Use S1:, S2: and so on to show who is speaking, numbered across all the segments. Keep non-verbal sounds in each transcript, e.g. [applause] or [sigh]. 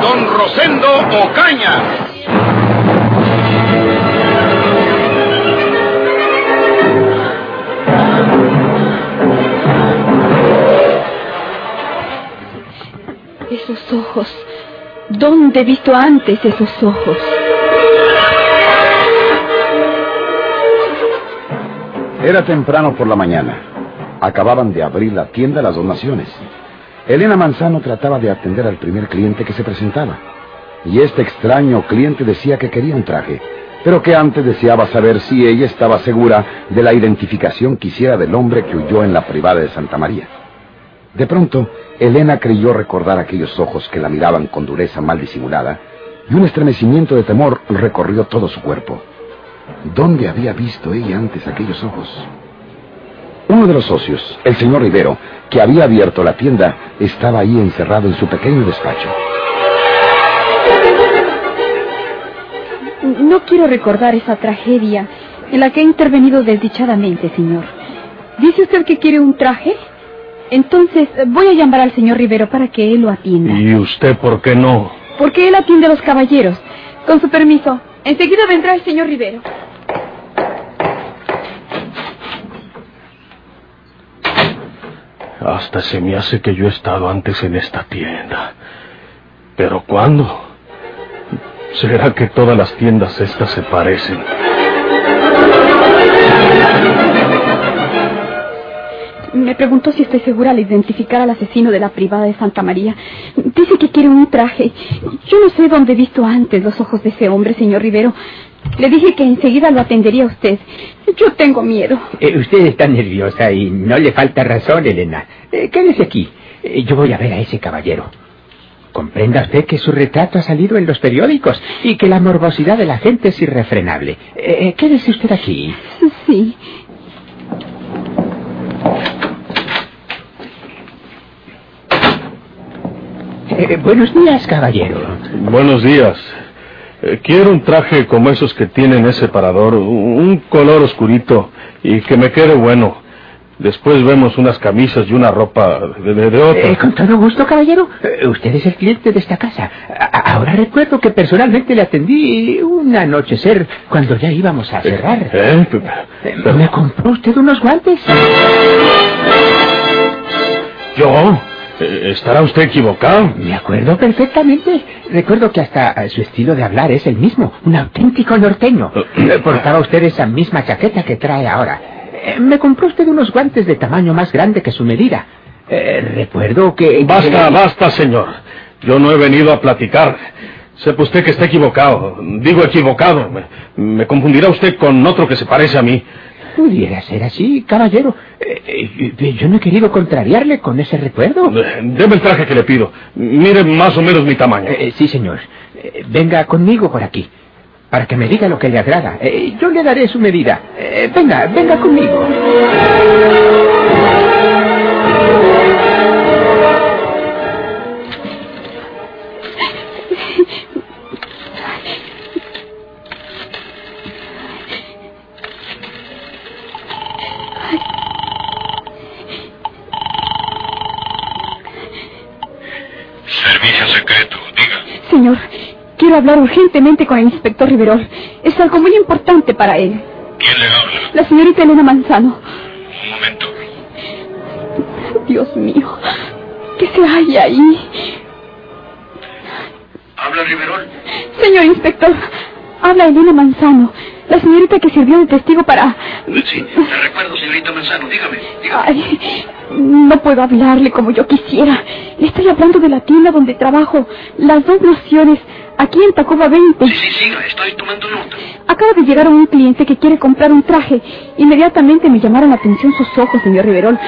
S1: don Rosendo Ocaña.
S2: Esos ojos. ¿Dónde he visto antes esos ojos?
S3: Era temprano por la mañana. Acababan de abrir la tienda Las Donaciones. Elena Manzano trataba de atender al primer cliente que se presentaba. Y este extraño cliente decía que quería un traje, pero que antes deseaba saber si ella estaba segura de la identificación que hiciera del hombre que huyó en la privada de Santa María. De pronto, Elena creyó recordar aquellos ojos que la miraban con dureza mal disimulada, y un estremecimiento de temor recorrió todo su cuerpo. ¿Dónde había visto ella antes aquellos ojos? Uno de los socios, el señor Rivero, que había abierto la tienda, estaba ahí encerrado en su pequeño despacho.
S2: No quiero recordar esa tragedia en la que he intervenido desdichadamente, señor. ¿Dice usted que quiere un traje? Entonces voy a llamar al señor Rivero para que él lo atienda.
S4: ¿Y usted por qué no?
S2: Porque él atiende a los caballeros. Con su permiso, enseguida vendrá el señor Rivero.
S4: Hasta se me hace que yo he estado antes en esta tienda. ¿Pero cuándo? ¿Será que todas las tiendas estas se parecen?
S2: Me preguntó si estoy segura al identificar al asesino de la privada de Santa María. Dice que quiere un traje. Yo no sé dónde he visto antes los ojos de ese hombre, señor Rivero. Le dije que enseguida lo atendería a usted. Yo tengo miedo.
S5: Eh, usted está nerviosa y no le falta razón, Elena. Eh, quédese aquí. Eh, yo voy a ver a ese caballero. Comprenda usted que su retrato ha salido en los periódicos y que la morbosidad de la gente es irrefrenable. Quédese usted aquí.
S2: Sí.
S5: Eh, buenos días, caballero.
S4: Buenos días. Eh, quiero un traje como esos que tienen ese parador, un color oscurito y que me quede bueno. Después vemos unas camisas y una ropa de, de, de otra.
S5: Eh, con todo gusto, caballero. Usted es el cliente de esta casa. A- ahora recuerdo que personalmente le atendí un anochecer cuando ya íbamos a cerrar.
S4: ¿Eh?
S5: Eh,
S4: pero-
S5: ¿Me compró usted unos guantes?
S4: ¿Yo? Eh, ¿Estará usted equivocado?
S5: Me acuerdo perfectamente. Recuerdo que hasta eh, su estilo de hablar es el mismo, un auténtico norteño. Eh, Portaba usted esa misma chaqueta que trae ahora. Me compró usted unos guantes de tamaño más grande que su medida. Recuerdo que...
S4: Basta, basta, señor. Yo no he venido a platicar. Sepa usted que está equivocado. Digo equivocado. Me, me confundirá usted con otro que se parece a mí.
S5: Pudiera ser así, caballero. Eh, eh, yo no he querido contrariarle con ese recuerdo.
S4: Eh, Deme el traje que le pido. Mire más o menos mi tamaño.
S5: Eh, sí, señor. Venga conmigo por aquí. Para que me diga lo que le agrada. Yo le daré su medida. Venga, venga conmigo.
S2: Quiero hablar urgentemente con el inspector Riverol. Es algo muy importante para él.
S6: ¿Quién le habla?
S2: La señorita Elena Manzano.
S6: Un momento.
S2: Dios mío, ¿qué se halla ahí?
S6: ¿Habla Riverol?
S2: Señor inspector, habla Elena Manzano, la señorita que sirvió de testigo para...
S6: Sí, te recuerdo, señorita Manzano. Dígame, dígame.
S2: Ay, no puedo hablarle como yo quisiera. Le estoy hablando de la tienda donde trabajo. Las dos naciones aquí en Tacuba 20.
S6: Sí, sí, siga, estoy tomando nota.
S2: Acaba de llegar un cliente que quiere comprar un traje. Inmediatamente me llamaron la atención sus ojos, señor Riverol.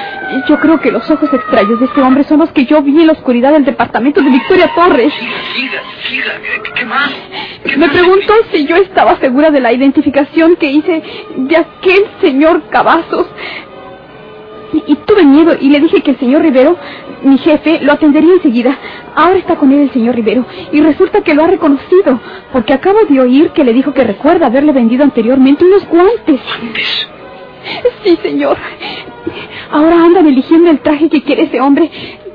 S2: Yo creo que los ojos extraños de este hombre son los que yo vi en la oscuridad del departamento de Victoria Torres.
S6: Siga, siga, siga. ¿Qué, qué más? ¿Qué
S2: Me
S6: más?
S2: preguntó si yo estaba segura de la identificación que hice de aquel señor Cavazos. Y, y tuve miedo y le dije que el señor Rivero, mi jefe, lo atendería enseguida. Ahora está con él el señor Rivero y resulta que lo ha reconocido porque acabo de oír que le dijo que recuerda haberle vendido anteriormente unos guantes.
S6: Antes.
S2: Sí, señor. Ahora andan eligiendo el traje que quiere ese hombre.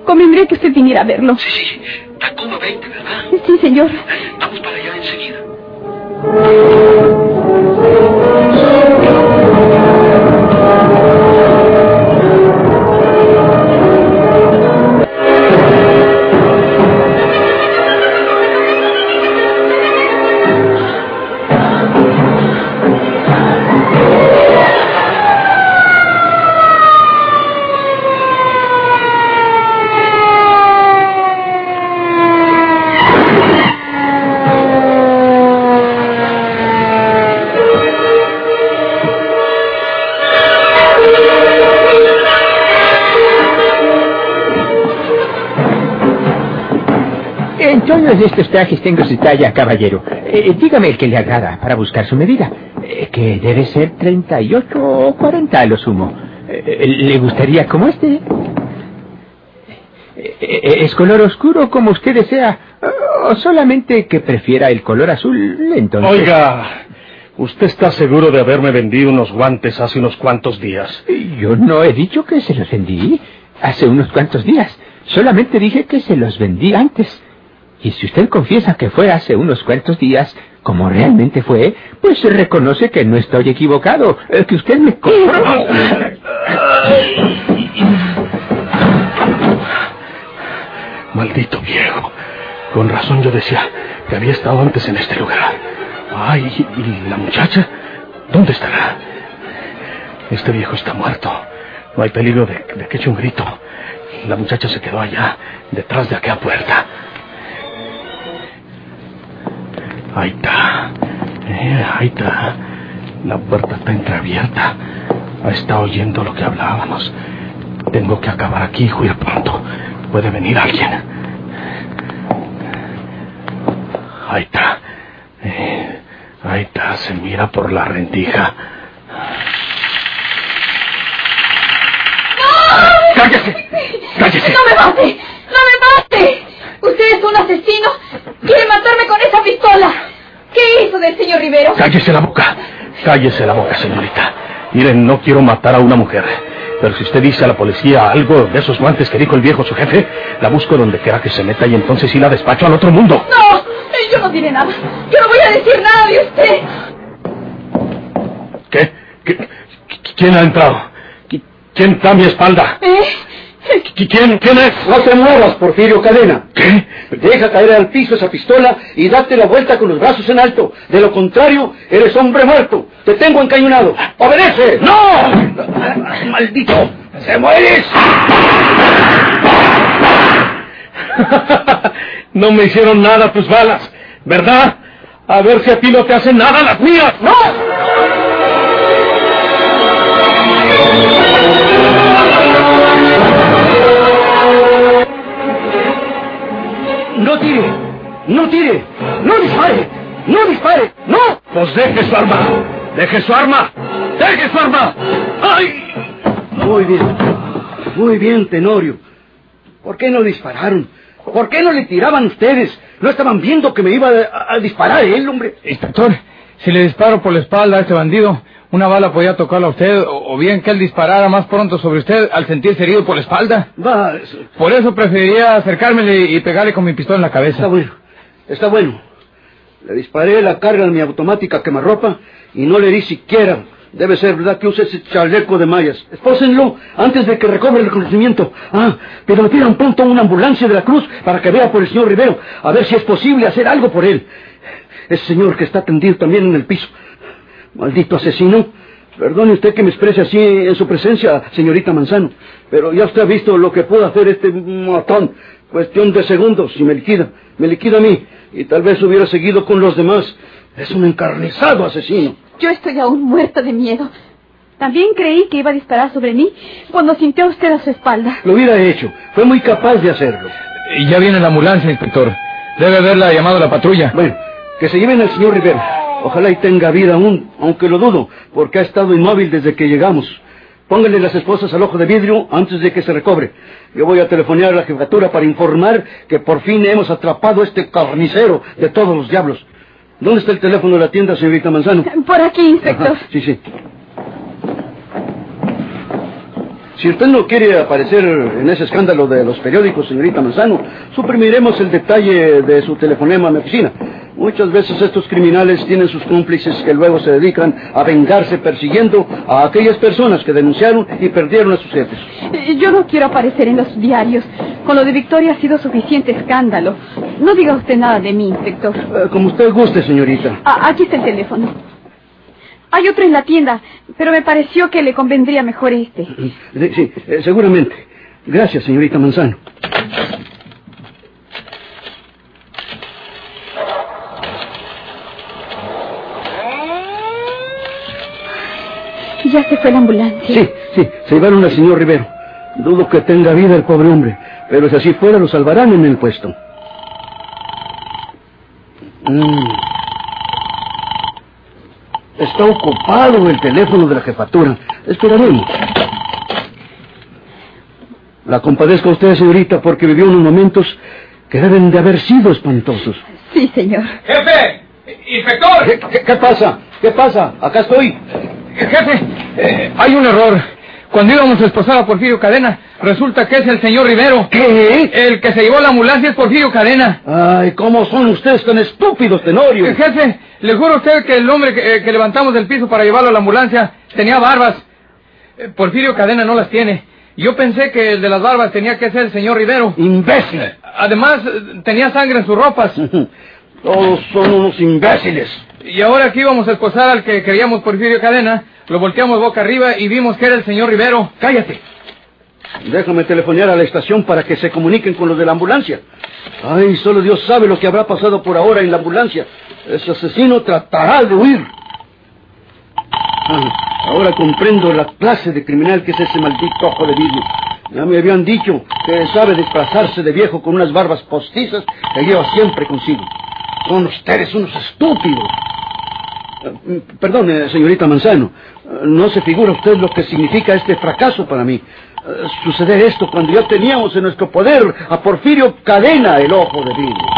S2: Convendría que usted viniera a verlo.
S6: Sí, sí. Tacuba 20, ¿verdad?
S2: Sí, señor.
S6: Vamos para allá enseguida.
S5: En todos estos trajes tengo su talla, caballero. Eh, dígame el que le agrada para buscar su medida. Eh, que debe ser 38 o 40 a lo sumo. Eh, ¿Le gustaría como este? Eh, eh, ¿Es color oscuro como usted desea? ¿O solamente que prefiera el color azul? Entonces...
S4: Oiga, ¿usted está seguro de haberme vendido unos guantes hace unos cuantos días?
S5: Yo no he dicho que se los vendí hace unos cuantos días. Solamente dije que se los vendí antes. Y si usted confiesa que fue hace unos cuantos días, como realmente fue, pues reconoce que no estoy equivocado, que usted me compró.
S4: Maldito viejo. Con razón yo decía que había estado antes en este lugar. Ay, ¿y la muchacha? ¿Dónde estará? Este viejo está muerto. No hay peligro de, de que eche un grito. La muchacha se quedó allá, detrás de aquella puerta. Ahí está. Eh, ahí está. La puerta está entreabierta. Está oyendo lo que hablábamos. Tengo que acabar aquí y huir pronto. Puede venir alguien. Ahí está. Eh, ahí está. Se mira por la rendija. ¡Cállese!
S2: ¡No me mate! ¡No me mate! Usted es un asesino. Quiere matarme con esa pistola. ¿Qué hizo del señor Rivero?
S4: ¡Cállese la boca! ¡Cállese la boca, señorita! Miren, no quiero matar a una mujer. Pero si usted dice a la policía algo de esos guantes que dijo el viejo su jefe, la busco donde quiera que se meta y entonces sí la despacho al otro mundo.
S2: No, yo no diré nada. Yo no voy a decir nada de usted.
S4: ¿Qué? ¿Qué? ¿Quién ha entrado? ¿Qui- ¿Quién está a mi espalda?
S2: ¿Eh?
S4: ¿Qui- ¿Quién? ¿Quién es?
S1: No te muevas, Porfirio Cadena.
S4: ¿Qué?
S1: Deja caer al piso esa pistola y date la vuelta con los brazos en alto. De lo contrario, eres hombre muerto. Te tengo encañonado. ¡Obedece!
S4: ¡No!
S1: ¡Maldito! ¡Se mueres! [laughs]
S4: no me hicieron nada tus balas, ¿verdad? A ver si a ti no te hacen nada las mías. ¡No!
S1: ¡No tire! ¡No tire! ¡No dispare! ¡No dispare! ¡No!
S4: Pues deje su arma. Deje su arma. Deje su arma. ¡Ay!
S1: Muy bien. Muy bien, Tenorio. ¿Por qué no dispararon? ¿Por qué no le tiraban ustedes? ¿No estaban viendo que me iba a, a disparar él, hombre?
S7: Inspector, si le disparo por la espalda a este bandido, una bala podía tocarlo a usted, o, bien que él disparara más pronto sobre usted al sentirse herido por la espalda.
S1: Va, eso-
S7: Por eso preferiría acercármele y pegarle con mi pistola en la
S1: está
S7: cabeza.
S1: bueno. Está bueno. Le disparé la carga de mi automática quemarropa y no le di siquiera. Debe ser verdad que use ese chaleco de mallas. Espósenlo antes de que recobre el reconocimiento. Ah, pero pidan pronto una ambulancia de la cruz para que vea por el señor Rivero, a ver si es posible hacer algo por él. Ese señor que está tendido también en el piso. Maldito asesino. Perdone usted que me exprese así en su presencia, señorita Manzano. Pero ya usted ha visto lo que puede hacer este matón. Cuestión de segundos y me liquida. Me liquida a mí. Y tal vez hubiera seguido con los demás. Es un encarnizado asesino.
S2: Yo estoy aún muerta de miedo. También creí que iba a disparar sobre mí cuando sintió a usted a su espalda.
S1: Lo hubiera hecho. Fue muy capaz de hacerlo.
S7: Y ya viene la ambulancia, inspector. Debe haberla llamado la patrulla.
S1: Bueno, que se lleven al señor Rivero. Ojalá y tenga vida aún, aunque lo dudo, porque ha estado inmóvil desde que llegamos. Pónganle las esposas al ojo de vidrio antes de que se recobre. Yo voy a telefonear a la jefatura para informar que por fin hemos atrapado a este carnicero de todos los diablos. ¿Dónde está el teléfono de la tienda, señorita Manzano?
S2: Por aquí, inspector.
S1: Ajá, sí, sí. Si usted no quiere aparecer en ese escándalo de los periódicos, señorita Manzano, suprimiremos el detalle de su telefonema a mi oficina. Muchas veces estos criminales tienen sus cómplices que luego se dedican a vengarse persiguiendo a aquellas personas que denunciaron y perdieron a sus jefes.
S2: Eh, Yo no quiero aparecer en los diarios. Con lo de Victoria ha sido suficiente escándalo. No diga usted nada de mí, inspector.
S1: Eh, como usted guste, señorita.
S2: Ah, aquí está el teléfono. Hay otro en la tienda, pero me pareció que le convendría mejor este.
S1: Sí, eh, seguramente. Gracias, señorita Manzano.
S2: Ya se fue la ambulancia.
S1: Sí, sí, se llevaron al señor Rivero. Dudo que tenga vida el pobre hombre, pero si así fuera lo salvarán en el puesto. Mm. Está ocupado el teléfono de la jefatura. Esperaremos. La compadezco a usted, señorita, porque vivió unos momentos que deben de haber sido espantosos.
S2: Sí, señor.
S7: ¡Jefe! ¡Inspector!
S1: ¿Qué, qué- qué pasa? ¿Qué pasa? Acá estoy.
S7: Jefe, eh, [laughs] hay un error. Cuando íbamos a esposar a Porfirio Cadena, resulta que es el señor Rivero.
S1: ¿Qué?
S7: El que se llevó la ambulancia es Porfirio Cadena.
S1: Ay, ¿cómo son ustedes tan estúpidos, Tenorio?
S7: Eh, Jefe, le juro a usted que el hombre que, eh, que levantamos del piso para llevarlo a la ambulancia tenía barbas. Eh, Porfirio Cadena no las tiene. Yo pensé que el de las barbas tenía que ser el señor Rivero.
S1: ¡Imbécil!
S7: Además, tenía sangre en sus ropas. [laughs]
S1: Todos son unos imbéciles.
S7: Y ahora que íbamos a esposar al que queríamos Porfirio Cadena, lo volteamos boca arriba y vimos que era el señor Rivero.
S1: Cállate. Déjame telefonear a la estación para que se comuniquen con los de la ambulancia. Ay, solo Dios sabe lo que habrá pasado por ahora en la ambulancia. Ese asesino tratará de huir. Ah, ahora comprendo la clase de criminal que es ese maldito ojo de vidrio. Ya me habían dicho que sabe desplazarse de viejo con unas barbas postizas que lleva siempre consigo. Son ustedes unos estúpidos. Perdone, señorita Manzano. No se figura usted lo que significa este fracaso para mí. Suceder esto cuando ya teníamos en nuestro poder a Porfirio Cadena, el ojo de vidrio.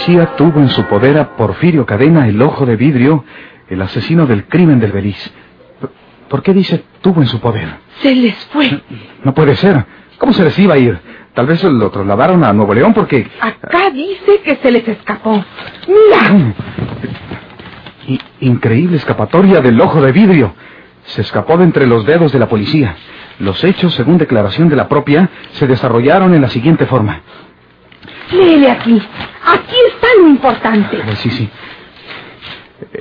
S8: Policía tuvo en su poder a Porfirio Cadena, el ojo de vidrio, el asesino del crimen del Beliz. ¿Por qué dice tuvo en su poder?
S2: Se les fue.
S8: No puede ser. ¿Cómo se les iba a ir? Tal vez lo trasladaron a Nuevo León porque...
S2: Acá dice que se les escapó. Mira.
S8: I- increíble escapatoria del ojo de vidrio. Se escapó de entre los dedos de la policía. Los hechos, según declaración de la propia, se desarrollaron en la siguiente forma.
S2: Léele aquí. Aquí está lo importante.
S8: Eh, Sí, sí.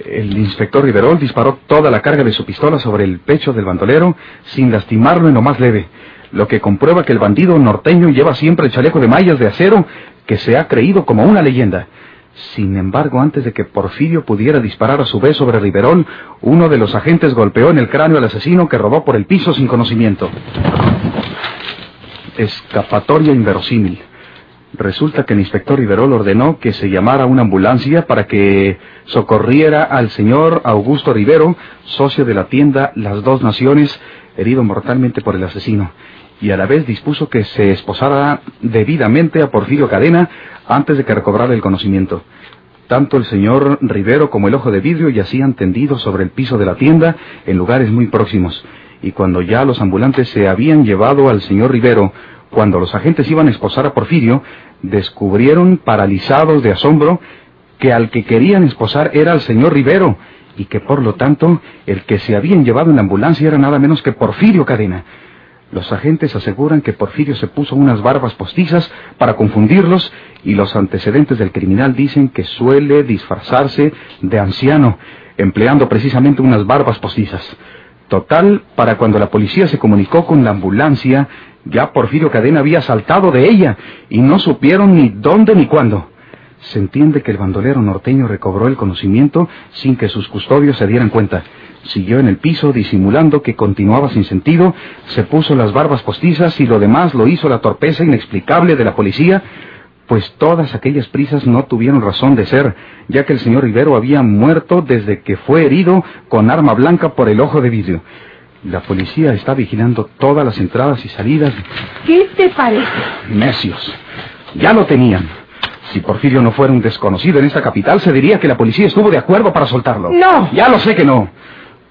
S8: El inspector Riverol disparó toda la carga de su pistola sobre el pecho del bandolero sin lastimarlo en lo más leve, lo que comprueba que el bandido norteño lleva siempre el chaleco de mallas de acero que se ha creído como una leyenda. Sin embargo, antes de que Porfirio pudiera disparar a su vez sobre Riverol, uno de los agentes golpeó en el cráneo al asesino que rodó por el piso sin conocimiento. Escapatoria inverosímil. Resulta que el inspector Riverol ordenó que se llamara una ambulancia para que socorriera al señor Augusto Rivero, socio de la tienda Las Dos Naciones, herido mortalmente por el asesino, y a la vez dispuso que se esposara debidamente a Porfirio Cadena antes de que recobrara el conocimiento. Tanto el señor Rivero como el ojo de vidrio yacían tendidos sobre el piso de la tienda en lugares muy próximos, y cuando ya los ambulantes se habían llevado al señor Rivero, cuando los agentes iban a esposar a Porfirio, descubrieron, paralizados de asombro, que al que querían esposar era al señor Rivero, y que por lo tanto el que se habían llevado en la ambulancia era nada menos que Porfirio Cadena. Los agentes aseguran que Porfirio se puso unas barbas postizas para confundirlos y los antecedentes del criminal dicen que suele disfrazarse de anciano, empleando precisamente unas barbas postizas. Total, para cuando la policía se comunicó con la ambulancia, ya Porfirio Cadena había saltado de ella y no supieron ni dónde ni cuándo. Se entiende que el bandolero norteño recobró el conocimiento sin que sus custodios se dieran cuenta. Siguió en el piso disimulando que continuaba sin sentido, se puso las barbas postizas y lo demás lo hizo la torpeza inexplicable de la policía, pues todas aquellas prisas no tuvieron razón de ser, ya que el señor Rivero había muerto desde que fue herido con arma blanca por el ojo de vidrio. La policía está vigilando todas las entradas y salidas.
S9: ¿Qué te parece?
S8: Necios. Ya lo tenían. Si Porfirio no fuera un desconocido en esta capital, se diría que la policía estuvo de acuerdo para soltarlo.
S9: No.
S8: Ya lo sé que no.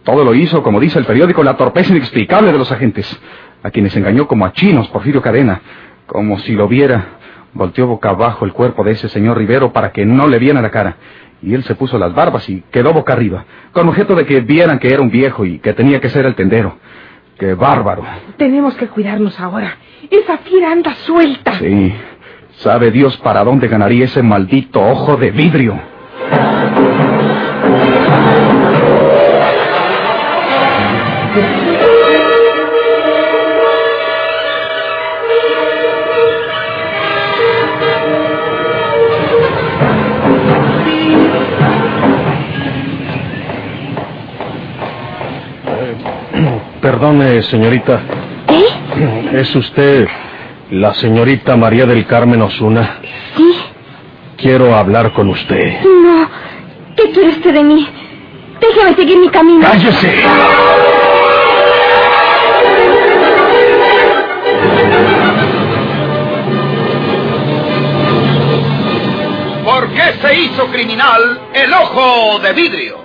S8: Todo lo hizo, como dice el periódico, la torpeza inexplicable de los agentes, a quienes engañó como a chinos Porfirio Cadena, como si lo viera. Volteó boca abajo el cuerpo de ese señor Rivero para que no le viera la cara. Y él se puso las barbas y quedó boca arriba, con objeto de que vieran que era un viejo y que tenía que ser el tendero. ¡Qué bárbaro!
S9: Tenemos que cuidarnos ahora. Esa fiera anda suelta.
S8: Sí. Sabe Dios para dónde ganaría ese maldito ojo de vidrio.
S4: Perdone, señorita.
S2: ¿Eh?
S4: ¿Es usted la señorita María del Carmen Osuna?
S2: Sí.
S4: Quiero hablar con usted.
S2: No. ¿Qué quiere usted de mí? Déjeme seguir mi camino.
S4: ¡Cállese!
S10: ¿Por qué se hizo criminal el ojo de vidrio?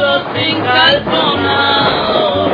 S11: todos sin calzonado.